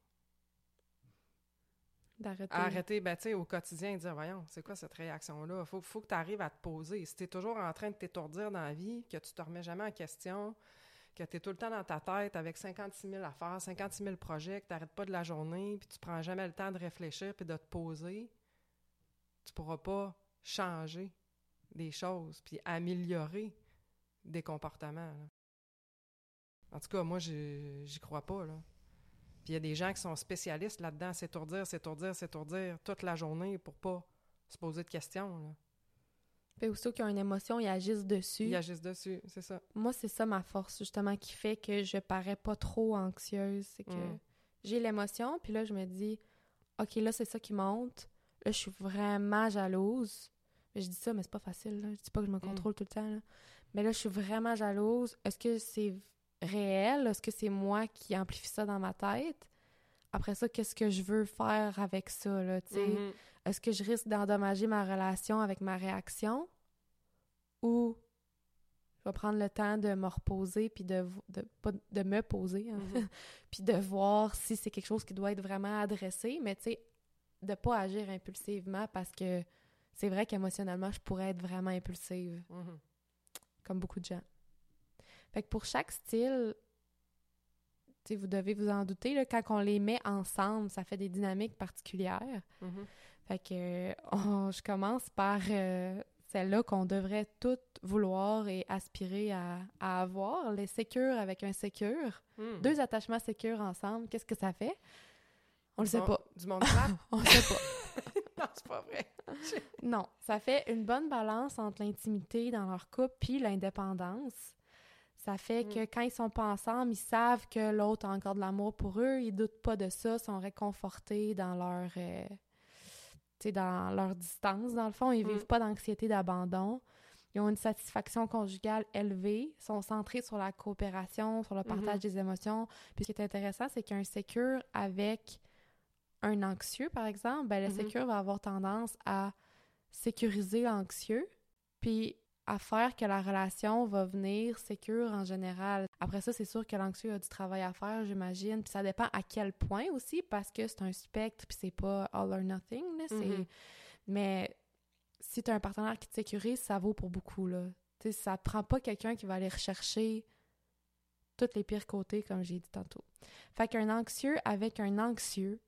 D'arrêter. Arrêter, ben, tu sais, au quotidien, dire, voyons, c'est quoi cette réaction-là? Faut, faut que tu arrives à te poser. Si tu es toujours en train de t'étourdir dans la vie, que tu te remets jamais en question, que tu es tout le temps dans ta tête avec 56 000 affaires, 56 000 projets, que tu n'arrêtes pas de la journée, puis tu prends jamais le temps de réfléchir puis de te poser, tu pourras pas changer des choses puis améliorer des comportements. là. En tout cas, moi, j'y crois pas, là. Puis il y a des gens qui sont spécialistes là-dedans, s'étourdir, s'étourdir, s'étourdir toute la journée pour pas se poser de questions. Là. Puis aussitôt qu'ils ont une émotion, ils agissent dessus. Ils agissent dessus, c'est ça. Moi, c'est ça ma force, justement, qui fait que je parais pas trop anxieuse. C'est que Mm. j'ai l'émotion, puis là, je me dis, OK, là, c'est ça qui monte. Là, je suis vraiment jalouse. Je dis ça, mais c'est pas facile. Là. Je dis pas que je me Mm. contrôle tout le temps. là. Mais là, je suis vraiment jalouse. Est-ce que c'est réel? Est-ce que c'est moi qui amplifie ça dans ma tête? Après ça, qu'est-ce que je veux faire avec ça, là, tu sais? Mhm. Est-ce que je risque d'endommager ma relation avec ma réaction? Ou je vais prendre le temps de me reposer puis de, de, pas de me poser, hein, Mhm. *laughs* puis de voir si c'est quelque chose qui doit être vraiment adressé, mais tu sais, de pas agir impulsivement parce que c'est vrai qu'émotionnellement, je pourrais être vraiment impulsive, Mhm. comme beaucoup de gens. Fait que pour chaque style, vous devez vous en douter, là, quand on les met ensemble, ça fait des dynamiques particulières. Mhm. Fait que on- je commence par euh, celle-là qu'on devrait toutes vouloir et aspirer à, à avoir, les sécures avec un sécure. Mhm. Deux attachements sécures ensemble, qu'est-ce que ça fait? On le sait Bon, pas. Du monde? *laughs* On le sait pas. *laughs* non, c'est pas vrai. Non, ça fait une bonne balance entre l'intimité dans leur couple puis l'indépendance. Ça fait Mm. que quand ils sont pas ensemble, ils savent que l'autre a encore de l'amour pour eux, ils doutent pas de ça, sont réconfortés dans leur euh, dans leur distance dans le fond, ils Mm. vivent pas d'anxiété d'abandon. Ils ont une satisfaction conjugale élevée, sont centrés sur la coopération, sur le partage Mhm. des émotions. Puis ce qui est intéressant, c'est qu'un sécure avec un anxieux, par exemple, ben, le Mhm. sécure va avoir tendance à sécuriser l'anxieux, puis à faire que la relation va venir sécure en général. Après ça, c'est sûr que l'anxieux a du travail à faire, j'imagine, puis ça dépend à quel point aussi, parce que c'est un spectre, puis c'est pas all or nothing, là. Mhm. Mais si tu as un partenaire qui te sécurise, ça vaut pour beaucoup, là. Tu sais, ça prend pas quelqu'un qui va aller rechercher tous les pires côtés, comme j'ai dit tantôt. Fait qu'un anxieux avec un anxieux.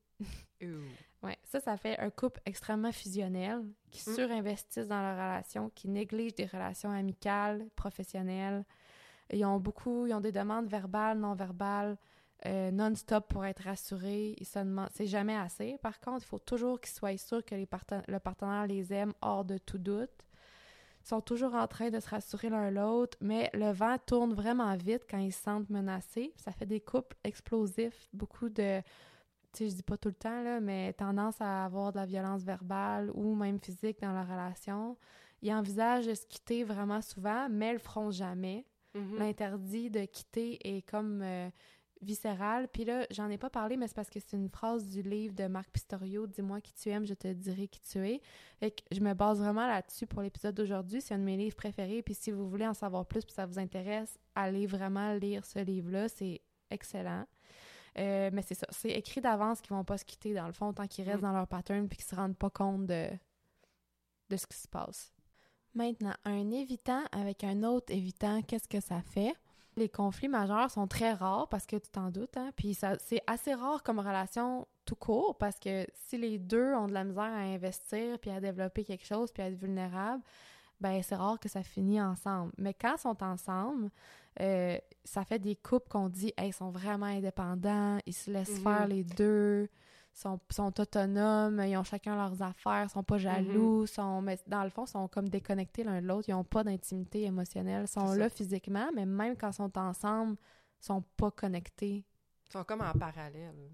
Ouais, ça, ça fait un couple extrêmement fusionnel, qui Mm. surinvestissent dans leur relation, qui négligent des relations amicales, professionnelles. Ils ont beaucoup, ils ont des demandes verbales, non verbales, euh, non-stop pour être rassurés. Ils se demandent, c'est jamais assez. Par contre, il faut toujours qu'ils soient sûrs que les parten- le partenaire les aime hors de tout doute. Ils sont toujours en train de se rassurer l'un l'autre, mais le vent tourne vraiment vite quand ils se sentent menacés. Ça fait des couples explosifs, beaucoup de sais, je dis pas tout le temps, là, mais tendance à avoir de la violence verbale ou même physique dans la relation. Ils envisagent de se quitter vraiment souvent, mais le feront jamais. Mhm. L'interdit de quitter est comme euh, viscéral. Puis là, j'en ai pas parlé, mais c'est parce que c'est une phrase du livre de Marc Pistorio, Dis-moi qui tu aimes, je te dirai qui tu es. Fait que je me base vraiment là-dessus pour l'épisode d'aujourd'hui. C'est un de mes livres préférés. Puis si vous voulez en savoir plus, puis ça vous intéresse, allez vraiment lire ce livre-là. C'est excellent. Euh, mais c'est ça, c'est écrit d'avance qu'ils vont pas se quitter dans le fond tant qu'ils restent Mm. dans leur pattern puis qu'ils se rendent pas compte de, de ce qui se passe. Maintenant, un évitant avec un autre évitant, qu'est-ce que ça fait? Les conflits majeurs sont très rares parce que tu t'en doutes, hein? Puis ça, c'est assez rare comme relation tout court parce que si les deux ont de la misère à investir puis à développer quelque chose puis à être vulnérables, ben c'est rare que ça finit ensemble. Mais quand ils sont ensemble, euh, ça fait des couples qu'on dit, hey, ils sont vraiment indépendants, ils se laissent Mhm. faire les deux, sont, sont autonomes, ils ont chacun leurs affaires, sont pas jaloux, sont, mais dans le fond, sont comme déconnectés l'un de l'autre, ils ont pas d'intimité émotionnelle, ils sont là physiquement, mais même quand ils sont ensemble, ils sont pas connectés. Ils sont comme en parallèle.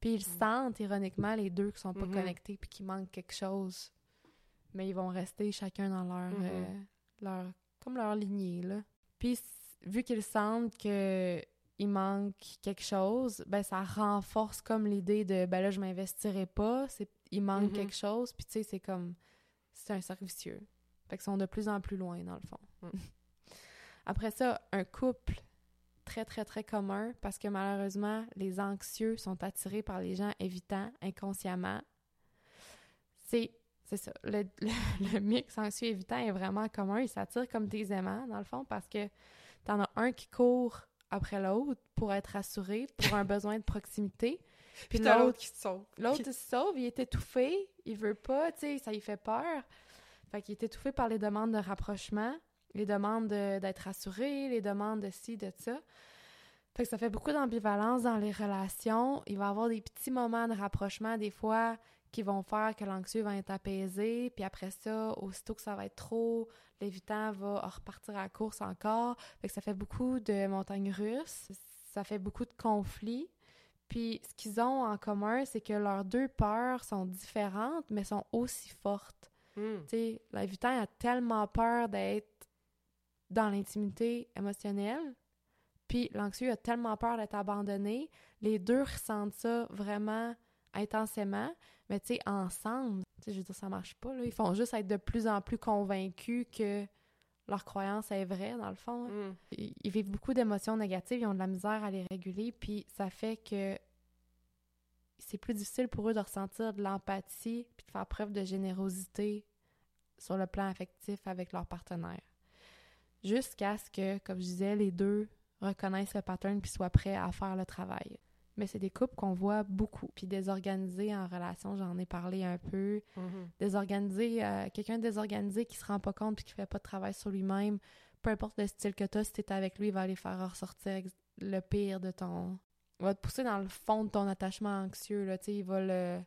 Puis ils Mm. sentent ironiquement les deux qui sont pas Mhm. connectés puis qui manquent quelque chose. Mais ils vont rester chacun dans leur euh, leur comme leur lignée là. Puis vu qu'ils sentent que il manque quelque chose, ben ça renforce comme l'idée de ben là je m'investirai pas, c'est il manque Mhm. quelque chose puis tu sais c'est comme c'est un cercle vicieux. Fait qu'ils sont de plus en plus loin dans le fond. Mm. *laughs* Après ça, un couple très, très, très commun parce que malheureusement, les anxieux sont attirés par les gens évitants inconsciemment. C'est, c'est ça. Le, le- *laughs* le mix anxieux-évitant est vraiment commun. Ils s'attirent comme des aimants, dans le fond, parce que t'en as un qui court après l'autre pour être rassuré, pour un besoin de proximité. *laughs* Puis t'as l'autre qui se sauve. L'autre, Qui- il se sauve, il est étouffé, il veut pas, tu sais, ça lui fait peur. Fait qu'il est étouffé par les demandes de rapprochement, les demandes de- d'être rassuré, les demandes de ci, de ça. Fait que ça fait beaucoup d'ambivalence dans les relations. Il va y avoir des petits moments de rapprochement, des fois, qui vont faire que l'anxieux va être apaisé, puis après ça, aussitôt que ça va être trop, l'évitant va repartir à la course encore. Fait que ça fait beaucoup de montagnes russes, ça fait beaucoup de conflits. Puis ce qu'ils ont en commun, c'est que leurs deux peurs sont différentes, mais sont aussi fortes. Hmm. Tu sais, l'invitant a tellement peur d'être dans l'intimité émotionnelle, puis l'anxieux a tellement peur d'être abandonné. Les deux ressentent ça vraiment intensément, mais tu sais, ensemble, tu sais, je veux dire, ça marche pas, là. Ils font juste être de plus en plus convaincus que leur croyance est vraie, dans le fond. hein. Hmm. Ils ils vivent beaucoup d'émotions négatives, ils ont de la misère à les réguler, puis ça fait que c'est plus difficile pour eux de ressentir de l'empathie puis de faire preuve de générosité sur le plan affectif avec leur partenaire. Jusqu'à ce que, comme je disais, les deux reconnaissent le pattern puis soient prêts à faire le travail. Mais c'est des couples qu'on voit beaucoup. Puis désorganisés en relation, j'en ai parlé un peu. Mhm. Désorganisé, euh, quelqu'un désorganisé qui se rend pas compte puis qui fait pas de travail sur lui-même, peu importe le style que tu as, si tu avec lui, il va aller faire ressortir le pire de ton. Il va te pousser dans le fond de ton attachement anxieux, là, tu sais, il va le.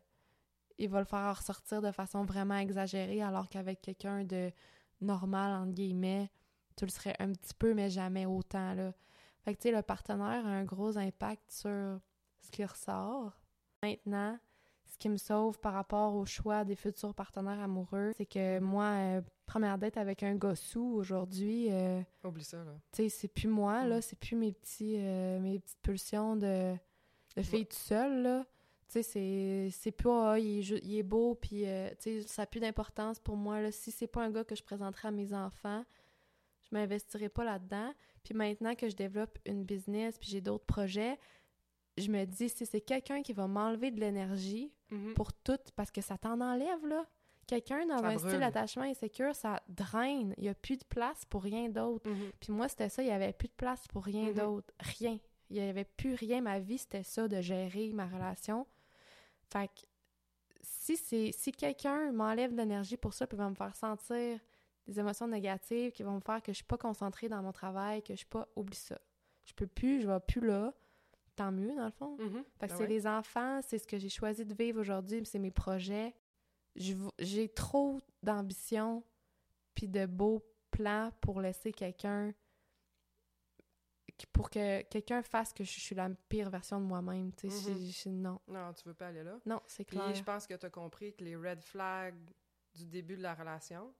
Il va le faire ressortir de façon vraiment exagérée, alors qu'avec quelqu'un de normal, entre guillemets, tu le serais un petit peu, mais jamais autant, là. Fait que, tu sais, le partenaire a un gros impact sur ce qui ressort. Maintenant, ce qui me sauve par rapport au choix des futurs partenaires amoureux, c'est que moi, euh, première date avec un gars sous aujourd'hui, euh, Oublie ça, là. tu sais, c'est plus moi, là, Mm. c'est plus mes petits euh, mes petites pulsions de, de fille toute seule, là. Tu sais, c'est, c'est pas, ah, il, est ju- il est beau, puis, tu sais, ça n'a plus d'importance pour moi, là. Si c'est pas un gars que je présenterai à mes enfants, je m'investirai pas là-dedans. Puis maintenant que je développe une business, puis j'ai d'autres projets, je me dis, si c'est quelqu'un qui va m'enlever de l'énergie Mhm. pour tout, parce que ça t'en enlève, là. Quelqu'un dans Ça un brûle. style d'attachement insécure, ça draine. Il n'y a plus de place pour rien d'autre. Mhm. Puis moi, c'était ça, il n'y avait plus de place pour rien Mhm. d'autre. Rien. Il n'y avait plus rien. Ma vie, c'était ça, de gérer ma relation. Fait que si c'est si quelqu'un m'enlève de l'énergie pour ça, puis va me faire sentir des émotions négatives qui vont me faire que je suis pas concentrée dans mon travail, que je suis pas... Oublie ça. Je peux plus, je vais plus là. Tant mieux, dans le fond. Fait que Ah c'est ouais. les enfants, c'est ce que j'ai choisi de vivre aujourd'hui, c'est mes projets. J'ai trop d'ambition puis de beaux plans pour laisser quelqu'un pour que quelqu'un fasse que je suis la pire version de moi-même, tu sais, Mhm. je- non. Non, tu veux pas aller là. Non, c'est clair. je pense que tu as compris que les red flags du début de la relation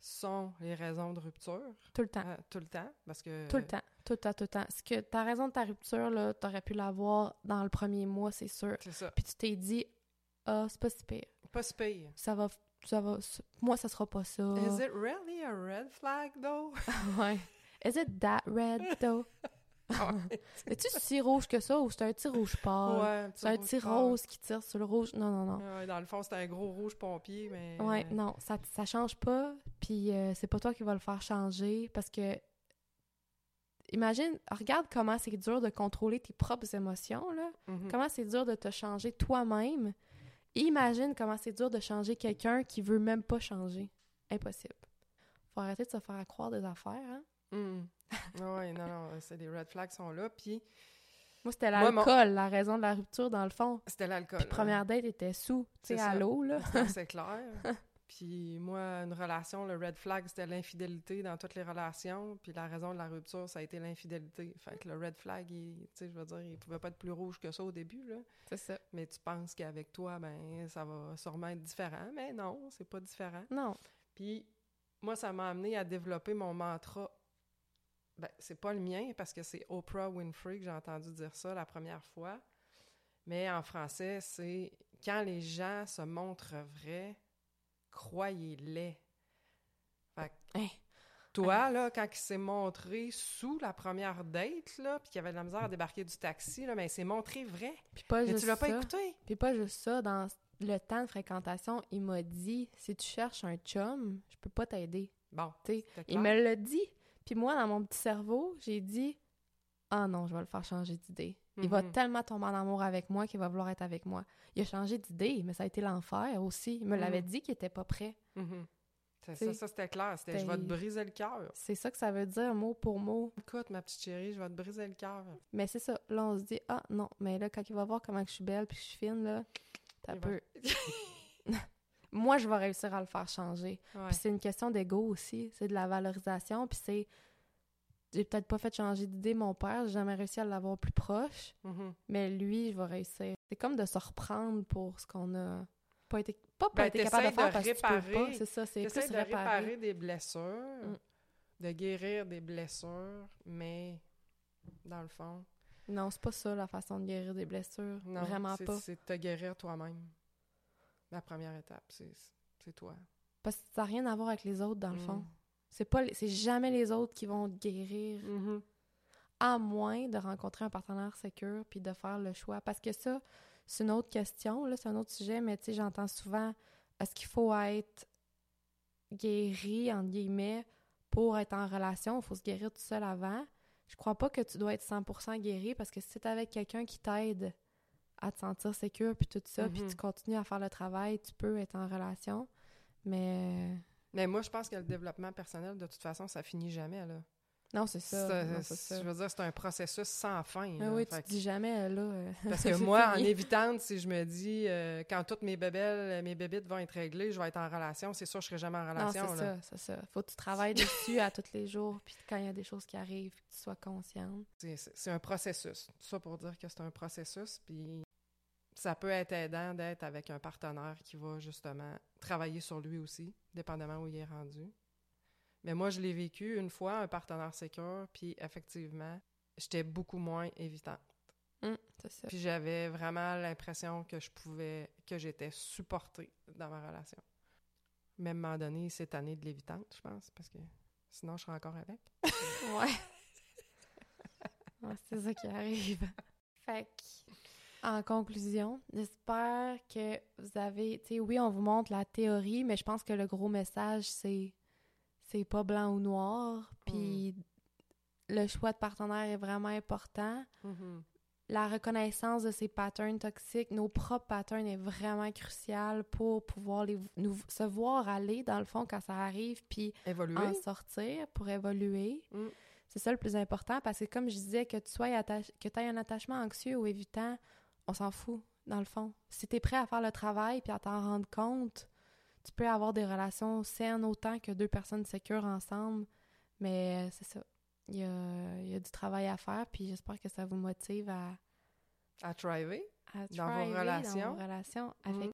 sont les raisons de rupture Tout le temps. euh, tout le temps. Parce que. Tout le temps, tout le temps, tout le temps. Ce que ta raison de ta rupture, là, t'aurais pu l'avoir dans le premier mois, c'est sûr. C'est ça. Puis tu t'es dit, ah, c'est pas si pire. Pas si pire. Ça va, ça va, moi, ça sera pas ça. Is it really a red flag, though? *laughs* ouais. Is it that red, though? *laughs* Es-tu si rouge que ça ou c'est un petit rouge pâle? ouais, C'est un petit rose qui tire sur le rouge? Non, non, non. Ouais, dans le fond, c'est un gros rouge pompier, mais. Ouais, non, ça, ça change pas, puis euh, c'est pas toi qui va le faire changer, parce que... Imagine, regarde comment c'est dur de contrôler tes propres émotions, là. Mhm. Comment c'est dur de te changer toi-même. Imagine comment c'est dur de changer quelqu'un qui veut même pas changer. Impossible. Faut arrêter de se faire croire des affaires, hein? Mhm. ouais, non, non, c'est les red flags sont là. Puis Moi, c'était mon- l'alcool, la raison de la rupture, dans le fond. c'était l'alcool. Puis première date était sous, tu sais, C'est à l'eau, là. hein. c'est *laughs* clair. Puis moi, une relation, le red flag, c'était l'infidélité dans toutes les relations. Puis la raison de la rupture, ça a été l'infidélité. Fait que le red flag, il- tu sais, je veux dire, il pouvait pas être plus rouge que ça au début, là. C'est ça. Mais tu penses qu'avec toi, ben, ça va sûrement être différent. Mais non, c'est pas différent. Non. Puis moi, ça m'a amené à développer mon mantra. Ben, c'est pas le mien parce que c'est Oprah Winfrey que j'ai entendu dire ça la première fois. Mais en français, c'est quand les gens se montrent vrais, croyez-les. Fait que Hein? toi, là, quand il s'est montré sous la première date, là, puis qu'il avait de la misère à débarquer du taxi, là, ben, il s'est montré vrai. Puis pas Mais juste tu l'as pas écouté. Puis pas juste ça, dans le temps de fréquentation, il m'a dit si tu cherches un chum, je peux pas t'aider. Bon, Il me l'a dit. Puis moi, dans mon petit cerveau, j'ai dit Ah non, je vais le faire changer d'idée. Il va Mhm. tellement tomber en amour avec moi qu'il va vouloir être avec moi. Il a changé d'idée, mais ça a été l'enfer aussi. Il me l'avait Mhm. dit qu'il était pas prêt. C'est T'sais, ça, ça c'était clair. C'était je vais te briser le cœur. C'est ça que ça veut dire, mot pour mot. Écoute, ma petite chérie, je vais te briser le cœur. Mais c'est ça. Là, on se dit Ah non, mais là, quand il va voir comment je suis belle puis que je suis fine, là, t'as va- peu. *laughs* *laughs* moi, je vais réussir à le faire changer. Ouais. Puis c'est une question d'ego aussi. C'est de la valorisation. Puis c'est. j'ai peut-être pas fait changer d'idée mon père, j'ai jamais réussi à l'avoir plus proche, Mhm. mais lui, je vais réussir. C'est comme de se reprendre pour ce qu'on a pas été, pas, pas Ben, été capable de faire de parce que tu peux réparer. pas, c'est ça, c'est plus de réparer. réparer des blessures, Mm. de guérir des blessures, mais dans le fond, Non, c'est pas ça la façon de guérir des blessures, non, vraiment pas. c'est de te guérir toi-même. La première étape, c'est toi. Parce que ça n'a rien à voir avec les autres dans le Mm. fond. C'est pas c'est jamais les autres qui vont te guérir Mhm. à moins de rencontrer un partenaire sécure puis de faire le choix. Parce que ça, c'est une autre question, là, c'est un autre sujet, mais tu sais, j'entends souvent est-ce qu'il faut être guéri, entre guillemets, pour être en relation? Il faut se guérir tout seul avant. Je crois pas que tu dois être 100% guéri parce que si tu avec quelqu'un qui t'aide à te sentir sécure puis tout ça, puis Mhm. tu continues à faire le travail, tu peux être en relation. Mais Mais moi, je pense que le développement personnel, de toute façon, ça finit jamais, là. non, c'est ça. C'est- non, c'est c'est- ça. Je veux dire, c'est un processus sans fin. Ah là. oui, tu que- te dis jamais, là. euh, *laughs* Parce *laughs* que c'est moi, en évitante, si je me dis, euh, quand toutes mes bébelles, mes bébites vont être réglées, je vais être en relation, c'est sûr je serai jamais en Non, relation. c'est là. ça, c'est ça. Faut que tu travailles dessus à tous les jours, puis quand il y a des choses qui arrivent, que tu sois consciente. C'est- C'est c'est un processus. Tout ça pour dire que c'est un processus, puis ça peut être aidant d'être avec un partenaire qui va justement travailler sur lui aussi, dépendamment où il est rendu. Mais moi, je l'ai vécu une fois, un partenaire sécure, puis effectivement, j'étais beaucoup moins évitante. C'est ça. Puis j'avais vraiment l'impression que je pouvais, que j'étais supportée dans ma relation. Même à un moment donné, cette année de l'évitante, je pense, parce que sinon, je serais encore avec. *laughs* Ouais. Ouais, c'est ça qui arrive. Fait que, en conclusion, j'espère que vous avez, tu sais, oui, on vous montre la théorie, mais je pense que le gros message, c'est, c'est pas blanc ou noir, puis le choix de partenaire est vraiment important. la reconnaissance de ces patterns toxiques, nos propres patterns est vraiment crucial pour pouvoir les, nous, se voir aller, dans le fond, quand ça arrive, puis Évoluer. en sortir pour évoluer. Mm. C'est ça le plus important, parce que comme je disais, que tu sois attaché, que tu aies un attachement anxieux ou évitant, on s'en fout, dans le fond. Si tu es prêt à faire le travail puis à t'en rendre compte, tu peux avoir des relations saines autant que deux personnes sécures ensemble, mais euh, c'est ça. Il y a, il y a du travail à faire, puis j'espère que ça vous motive à, À thriver. à Dans vos relations. Dans vos relations Mm. avec...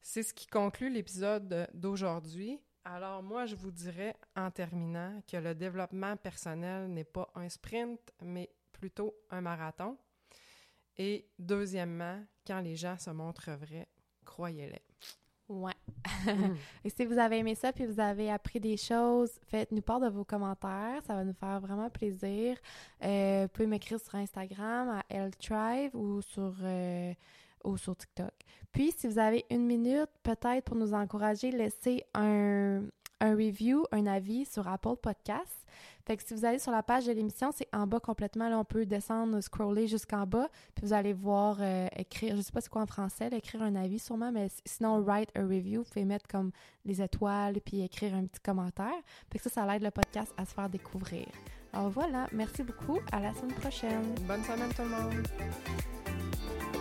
C'est ce qui conclut l'épisode d'aujourd'hui. Alors moi, je vous dirais en terminant que le développement personnel n'est pas un sprint, mais plutôt un marathon. Et deuxièmement, quand les gens se montrent vrais, croyez-les. Ouais. *laughs* Et si vous avez aimé ça puis vous avez appris des choses, faites-nous part de vos commentaires. Ça va nous faire vraiment plaisir. Euh, vous pouvez m'écrire sur Instagram à Ltrive ou sur, euh, ou sur TikTok. Puis, si vous avez une minute, peut-être pour nous encourager, laissez un, un review, un avis sur Apple Podcasts. Fait que si vous allez sur la page de l'émission, c'est en bas complètement. Là, on peut descendre, scroller jusqu'en bas, puis vous allez voir euh, écrire, je sais pas c'est quoi en français, écrire un avis sûrement, mais sinon, write a review, vous pouvez mettre comme les étoiles, puis écrire un petit commentaire. Fait que ça, ça aide le podcast à se faire découvrir. Alors voilà, merci beaucoup. À la semaine prochaine. Bonne semaine tout le monde!